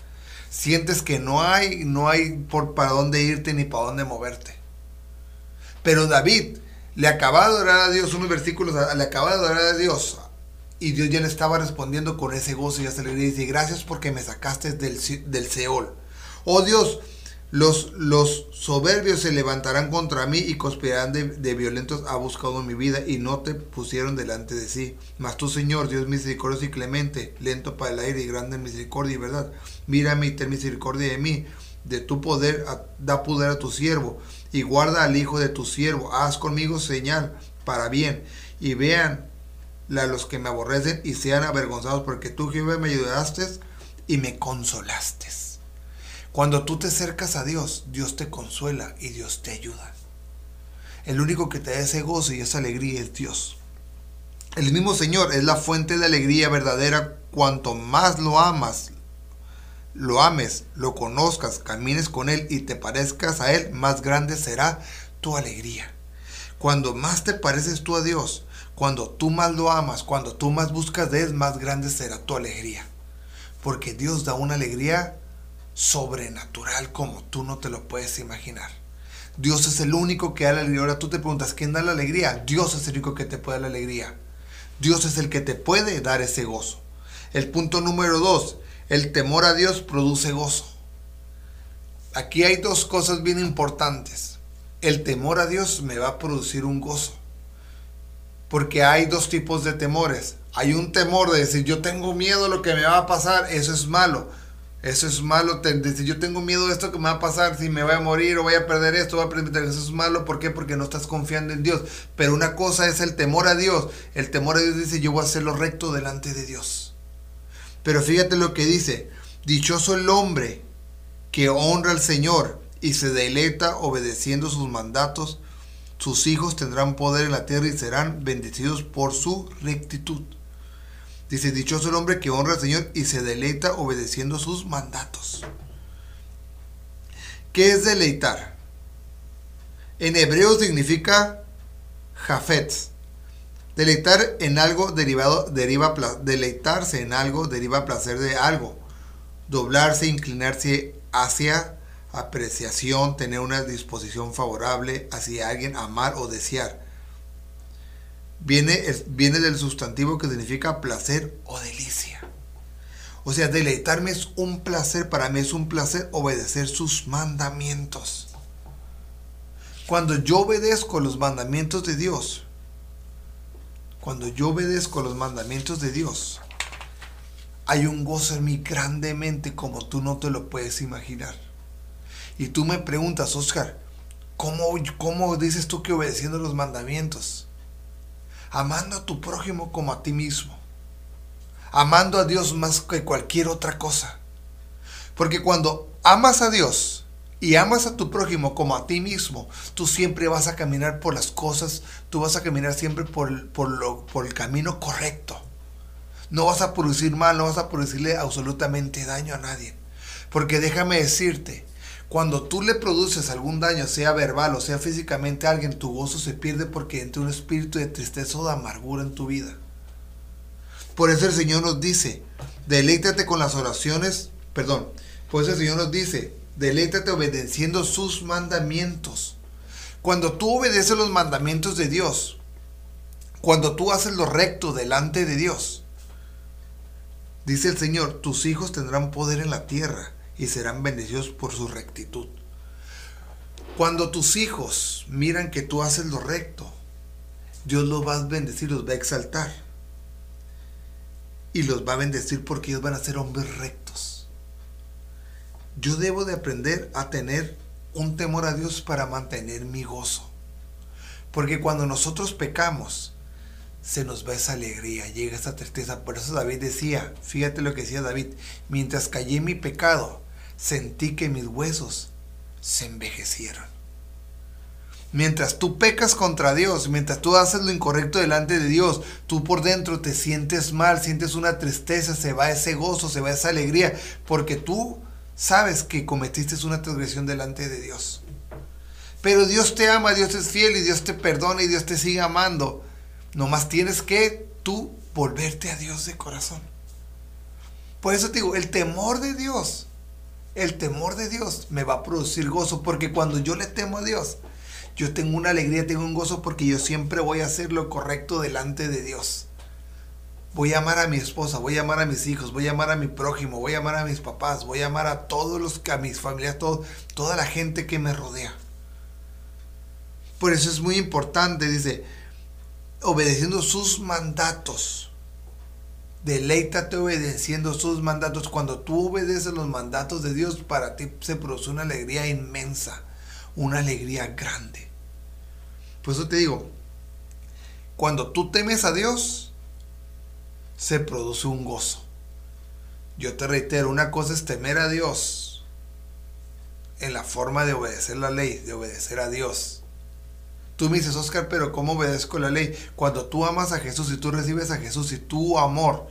Sientes que no hay, no hay por para dónde irte ni para dónde moverte. Pero David le acababa de adorar a Dios, unos versículos, le acababa de adorar a Dios. Y Dios ya le estaba respondiendo con ese gozo y esa alegría. Y dice, gracias porque me sacaste del, del Seol. Oh Dios, los, los soberbios se levantarán contra mí y conspirarán de, violentos. Ha buscado mi vida y no te pusieron delante de sí. Mas tú, Señor, Dios misericordioso y clemente, lento para el aire y grande en misericordia y verdad. Mírame y ten misericordia de mí. De tu poder, da poder a tu siervo y guarda al hijo de tu siervo. Haz conmigo señal para bien y vean a los que me aborrecen y sean avergonzados porque tú, Jehová, me ayudaste y me consolaste. Cuando tú te acercas a Dios, Dios te consuela y Dios te ayuda. El único que te da ese gozo y esa alegría es Dios. El mismo Señor es la fuente de alegría verdadera. Cuanto más lo amas, lo ames, lo conozcas, camines con Él y te parezcas a Él, más grande será tu alegría. Cuando más te pareces tú a Dios, cuando tú más lo amas, cuando tú más buscas de Él, más grande será tu alegría. Porque Dios da una alegría sobrenatural como tú no te lo puedes imaginar. Dios es el único que da la alegría. Ahora tú te preguntas, ¿quién da la alegría? Dios es el único que te puede dar la alegría. Dios es el que te puede dar ese gozo. El punto número dos, el temor a Dios produce gozo. Aquí hay dos cosas bien importantes. El temor a Dios me va a producir un gozo. Porque hay dos tipos de temores. Hay un temor de decir, yo tengo miedo a lo que me va a pasar, eso es malo. Eso es malo. si yo tengo miedo de esto que me va a pasar, si me voy a morir o voy a perder esto, voy a perder eso es malo. ¿Por qué? Porque no estás confiando en Dios. Pero una cosa es el temor a Dios. El temor a Dios dice, yo voy a hacer lo recto delante de Dios. Pero fíjate lo que dice. Dichoso el hombre que honra al Señor y se deleita obedeciendo sus mandatos. Sus hijos tendrán poder en la tierra y serán bendecidos por su rectitud. Dice, dichoso el hombre que honra al Señor y se deleita obedeciendo sus mandatos. ¿Qué es deleitar? En hebreo significa jafet. Deleitar en algo derivado, deriva, deleitarse en algo deriva placer de algo. Doblarse, inclinarse hacia apreciación, tener una disposición favorable hacia alguien, amar o desear. Viene, viene del sustantivo que significa placer o delicia. O sea, deleitarme es un placer, para mí es un placer obedecer sus mandamientos. Cuando yo obedezco los mandamientos de Dios, cuando yo obedezco los mandamientos de Dios, hay un gozo en mí grandemente como tú no te lo puedes imaginar. Y tú me preguntas, Oscar, ¿cómo, cómo dices tú que obedeciendo los mandamientos? Amando a tu prójimo como a ti mismo. Amando a Dios más que cualquier otra cosa. Porque cuando amas a Dios, y amas a tu prójimo como a ti mismo, tú siempre vas a caminar por las cosas, tú vas a caminar siempre por, por, lo, por el camino correcto. No vas a producir mal, no vas a producirle absolutamente daño a nadie. Porque déjame decirte, cuando tú le produces algún daño, sea verbal o sea físicamente a alguien, tu gozo se pierde porque entra un espíritu de tristeza o de amargura en tu vida. Por eso el Señor nos dice, deleítate con las oraciones, perdón, por eso el Señor nos dice, deleítate obedeciendo sus mandamientos. Cuando tú obedeces los mandamientos de Dios, cuando tú haces lo recto delante de Dios, dice el Señor, tus hijos tendrán poder en la tierra y serán bendecidos por su rectitud. Cuando tus hijos miran que tú haces lo recto, Dios los va a bendecir, los va a exaltar. Y los va a bendecir porque ellos van a ser hombres rectos yo debo de aprender a tener un temor a Dios para mantener mi gozo. Porque cuando nosotros pecamos, se nos va esa alegría, llega esa tristeza. Por eso David decía, fíjate lo que decía David, mientras callé mi pecado, sentí que mis huesos se envejecieron. Mientras tú pecas contra Dios, mientras tú haces lo incorrecto delante de Dios, tú por dentro te sientes mal, sientes una tristeza, se va ese gozo, se va esa alegría, porque tú sabes que cometiste una transgresión delante de Dios. Pero Dios te ama, Dios es fiel y Dios te perdona y Dios te sigue amando. Nomás tienes que tú volverte a Dios de corazón. Por eso te digo, el temor de Dios, el temor de Dios me va a producir gozo, porque cuando yo le temo a Dios, yo tengo una alegría, tengo un gozo, porque yo siempre voy a hacer lo correcto delante de Dios. Voy a amar a mi esposa, voy a amar a mis hijos, voy a amar a mi prójimo, voy a amar a mis papás, voy a amar a todos los, a mis familias, toda la gente que me rodea. Por eso es muy importante, dice, obedeciendo sus mandatos. Deleítate obedeciendo sus mandatos. Cuando tú obedeces los mandatos de Dios, para ti se produce una alegría inmensa, una alegría grande. Por eso te digo, cuando tú temes a Dios, se produce un gozo. Yo te reitero, una cosa es temer a Dios en la forma de obedecer la ley, de obedecer a Dios. Tú me dices, Oscar, pero ¿cómo obedezco la ley? Cuando tú amas a Jesús y tú recibes a Jesús y tu amor,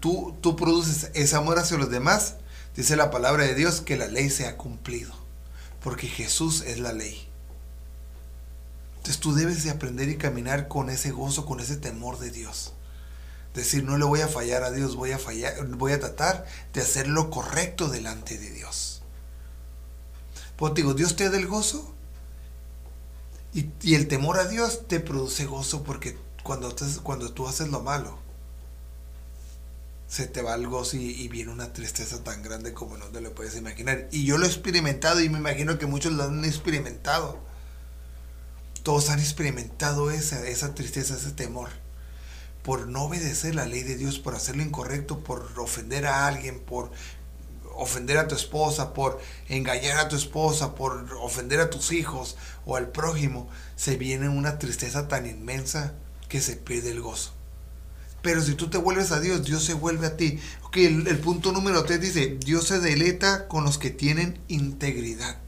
tú, tú produces ese amor hacia los demás, dice la palabra de Dios que la ley se ha cumplido. Porque Jesús es la ley. Entonces tú debes de aprender y caminar con ese gozo, con ese temor de Dios decir, no le voy a fallar a Dios, voy a fallar, voy a tratar de hacer lo correcto delante de Dios. Pues digo, Dios te da el gozo y, el temor a Dios te produce gozo porque cuando, tú haces lo malo, se te va el gozo y, viene una tristeza tan grande como no te lo puedes imaginar. Y yo lo he experimentado y me imagino que muchos lo han experimentado. Todos han experimentado esa tristeza, ese temor por no obedecer la ley de Dios, por hacer lo incorrecto, por ofender a alguien, por ofender a tu esposa, por engañar a tu esposa, por ofender a tus hijos o al prójimo, se viene una tristeza tan inmensa que se pierde el gozo. Pero si tú te vuelves a Dios, Dios se vuelve a ti. Ok, el, punto número 3 dice, Dios se deleita con los que tienen integridad.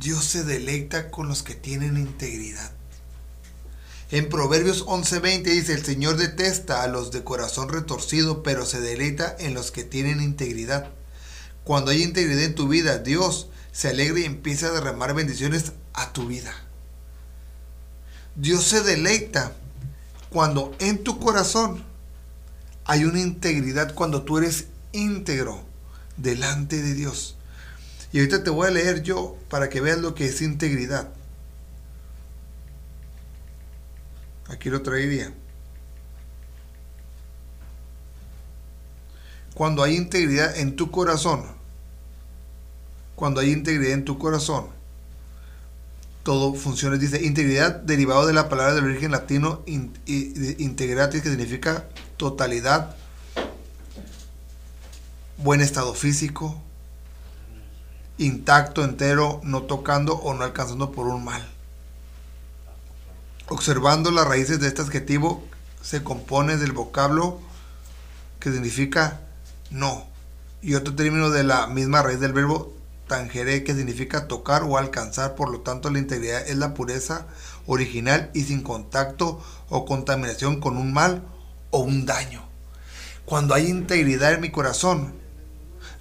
Dios se deleita con los que tienen integridad. En Proverbios 11:20 dice, el Señor detesta a los de corazón retorcido, pero se deleita en los que tienen integridad. Cuando hay integridad en tu vida, Dios se alegra y empieza a derramar bendiciones a tu vida. Dios se deleita cuando en tu corazón hay una integridad, cuando tú eres íntegro delante de Dios. Y ahorita te voy a leer yo para que veas lo que es integridad. Aquí lo traería. Cuando hay integridad en tu corazón, cuando hay integridad en tu corazón, todo funciona. Dice integridad derivado de la palabra del origen latino integratis, que significa totalidad, buen estado físico, intacto, entero, no tocando o no alcanzando por un mal. Observando las raíces de este adjetivo, se compone del vocablo que significa no y otro término de la misma raíz del verbo tangere que significa tocar o alcanzar, por lo tanto la integridad es la pureza original y sin contacto o contaminación con un mal o un daño. Cuando hay integridad en mi corazón,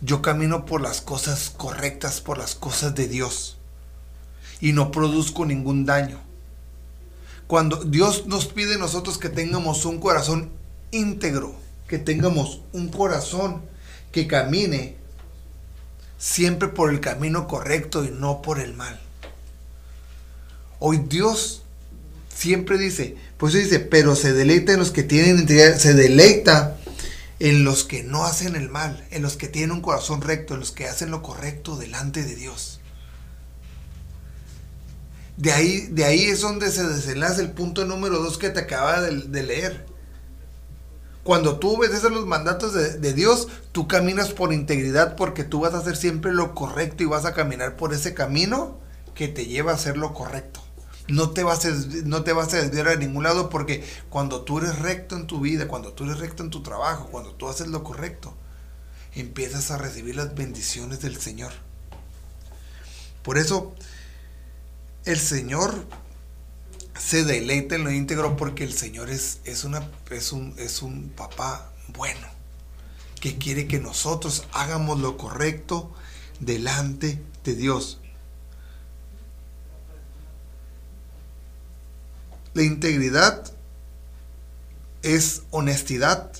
yo camino por las cosas correctas, por las cosas de Dios y no produzco ningún daño. Cuando Dios nos pide a nosotros que tengamos un corazón íntegro, que tengamos un corazón que camine siempre por el camino correcto y no por el mal. Hoy Dios siempre dice, pues dice, pero se deleita en los que tienen integridad, se deleita en los que no hacen el mal, en los que tienen un corazón recto, en los que hacen lo correcto delante de Dios. De ahí, de ahí es donde se desenlaza el punto número dos que te acaba de, leer. Cuando tú obedeces los mandatos de, de, Dios, tú caminas por integridad porque tú vas a hacer siempre lo correcto y vas a caminar por ese camino que te lleva a hacer lo correcto. No te, vas a, no te vas a desviar a ningún lado porque cuando tú eres recto en tu vida, cuando tú eres recto en tu trabajo, cuando tú haces lo correcto, empiezas a recibir las bendiciones del Señor. Por eso, el Señor se deleita en lo íntegro porque el Señor es, es, una, es, un, es un papá bueno que quiere que nosotros hagamos lo correcto delante de Dios. La integridad es honestidad.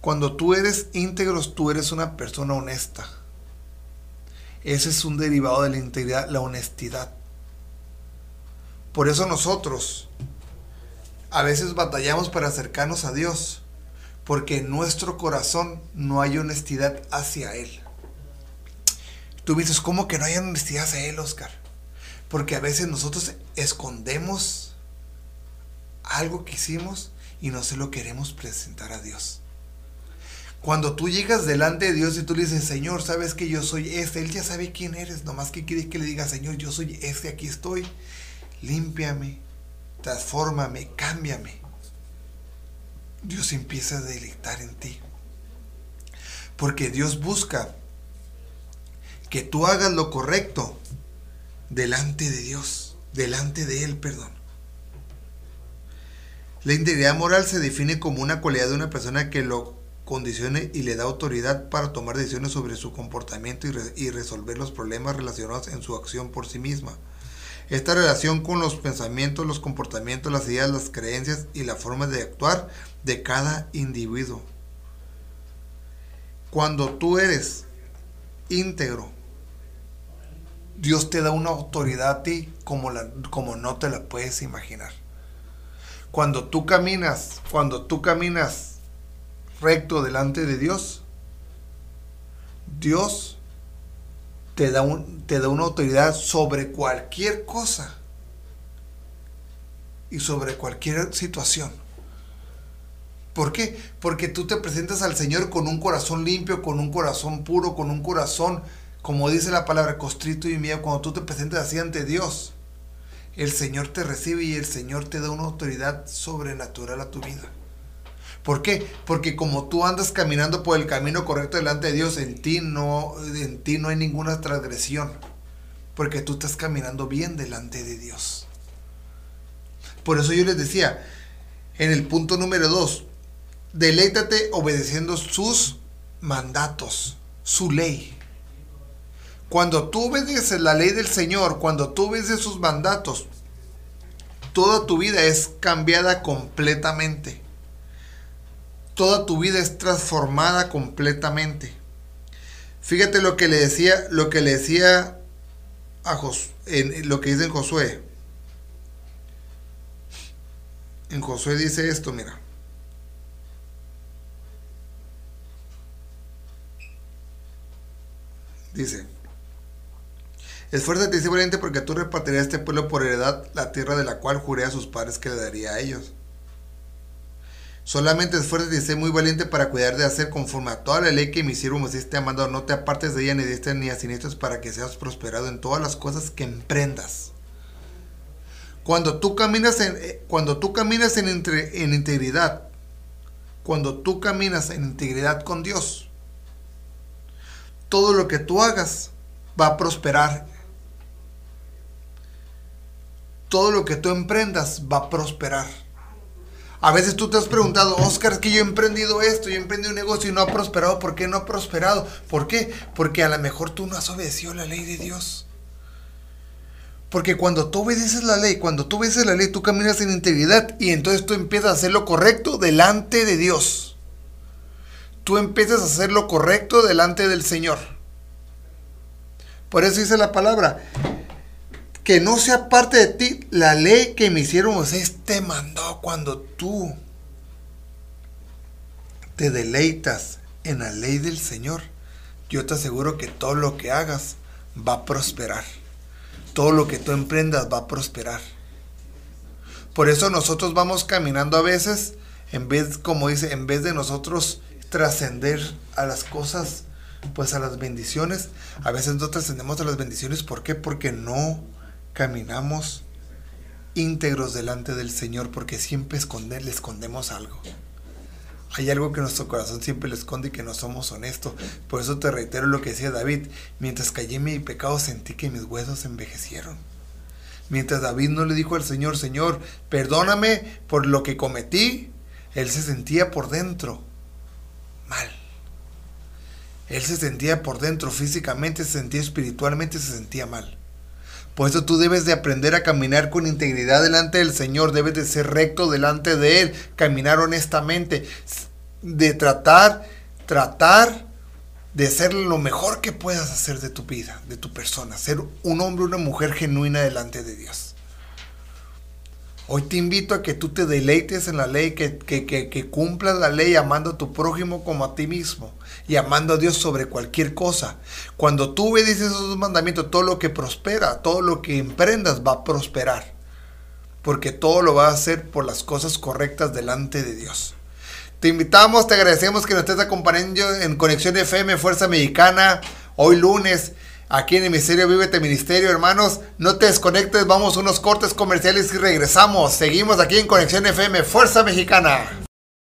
Cuando tú eres íntegro, tú eres una persona honesta. Ese es un derivado de la integridad, la honestidad. Por eso nosotros a veces batallamos para acercarnos a Dios, porque en nuestro corazón no hay honestidad hacia Él. Tú dices, ¿cómo que no hay honestidad hacia Él, Oscar? Porque a veces nosotros escondemos algo que hicimos y no se lo queremos presentar a Dios. Cuando tú llegas delante de Dios y tú le dices, Señor, sabes que yo soy este, Él ya sabe quién eres, nomás que quiere que le diga, Señor, yo soy este, aquí estoy, límpiame, transfórmame, cámbiame. Dios empieza a deleitar en ti. Porque Dios busca que tú hagas lo correcto delante de Dios, delante de Él, perdón. La integridad moral se define como una cualidad de una persona que lo condicione y le da autoridad para tomar decisiones sobre su comportamiento y, resolver los problemas relacionados en su acción por sí misma. Esta relación con los pensamientos, los comportamientos, las ideas, las creencias y la forma de actuar de cada individuo. Cuando tú eres íntegro, Dios te da una autoridad a ti como, como no te la puedes imaginar. Cuando tú caminas, cuando tú caminas recto delante de Dios, Dios te da, un, te da una autoridad sobre cualquier cosa y sobre cualquier situación. ¿Por qué? Porque tú te presentas al Señor con un corazón limpio, con un corazón puro, con un corazón, como dice la palabra, costrito y miedo. Cuando tú te presentas así ante Dios, el Señor te recibe y el Señor te da una autoridad sobrenatural a tu vida. ¿Por qué? Porque como tú andas caminando por el camino correcto delante de Dios, en ti no, en ti no hay ninguna transgresión. Porque tú estás caminando bien delante de Dios. Por eso yo les decía, en el punto número dos, deleítate obedeciendo sus mandatos, su ley. Cuando tú obedeces la ley del Señor, cuando tú obedeces sus mandatos, toda tu vida es cambiada completamente. Toda tu vida es transformada completamente. Fíjate lo que le decía, lo que le decía a Jos, en lo que dice en Josué. En Josué dice esto, mira. Dice, esfuérzate y valiente porque tú repartirías a este pueblo por heredad la tierra de la cual juré a sus padres que le daría a ellos. Solamente esfuérzate y sé muy valiente para cuidar de hacer conforme a toda la ley que mi siervo Moisés te ha mandado. No te apartes de ella ni de este ni a siniestros para que seas prosperado en todas las cosas que emprendas. Cuando tú caminas eh, cuando tú caminas en, en integridad, cuando tú caminas en integridad con Dios, todo lo que tú hagas va a prosperar. Todo lo que tú emprendas va a prosperar. A veces tú te has preguntado, Oscar, es que yo he emprendido esto, yo he emprendido un negocio y no ha prosperado. ¿Por qué no ha prosperado? ¿Por qué? Porque a lo mejor tú no has obedecido la ley de Dios. Porque cuando tú obedeces la ley, cuando tú obedeces la ley, tú caminas en integridad y entonces tú empiezas a hacer lo correcto delante de Dios. Tú empiezas a hacer lo correcto delante del Señor. Por eso dice la palabra, que no sea parte de ti la ley que me hicieron Moisés te mandó cuando tú te deleitas en la ley del Señor. Yo te aseguro que todo lo que hagas va a prosperar. Todo lo que tú emprendas va a prosperar. Por eso nosotros vamos caminando a veces, en vez, como dice, en vez de nosotros trascender a las cosas, pues a las bendiciones, a veces no trascendemos a las bendiciones. ¿Por qué? Porque no caminamos íntegros delante del Señor porque siempre esconder, le escondemos algo. Hay algo que nuestro corazón siempre le esconde y que no somos honestos. Por eso te reitero lo que decía David. Mientras callé mi pecado sentí que mis huesos envejecieron. Mientras David no le dijo al Señor, Señor, perdóname por lo que cometí, él se sentía por dentro mal. Él se sentía por dentro físicamente, se sentía espiritualmente, se sentía mal. Por eso tú debes de aprender a caminar con integridad delante del Señor, debes de ser recto delante de Él, caminar honestamente, de tratar, tratar de ser lo mejor que puedas hacer de tu vida, de tu persona, ser un hombre, una mujer genuina delante de Dios. Hoy te invito a que tú te deleites en la ley, que, que, cumplas la ley amando a tu prójimo como a ti mismo y amando a Dios sobre cualquier cosa. Cuando tú obedeces esos mandamientos, todo lo que prospera, todo lo que emprendas va a prosperar. Porque todo lo va a hacer por las cosas correctas delante de Dios. Te invitamos, te agradecemos que nos estés acompañando en Conexión FM Fuerza Mexicana hoy lunes aquí en el Ministerio Vívete Ministerio, hermanos. No te desconectes, vamos unos cortes comerciales y regresamos. Seguimos aquí en Conexión FM, Fuerza Mexicana.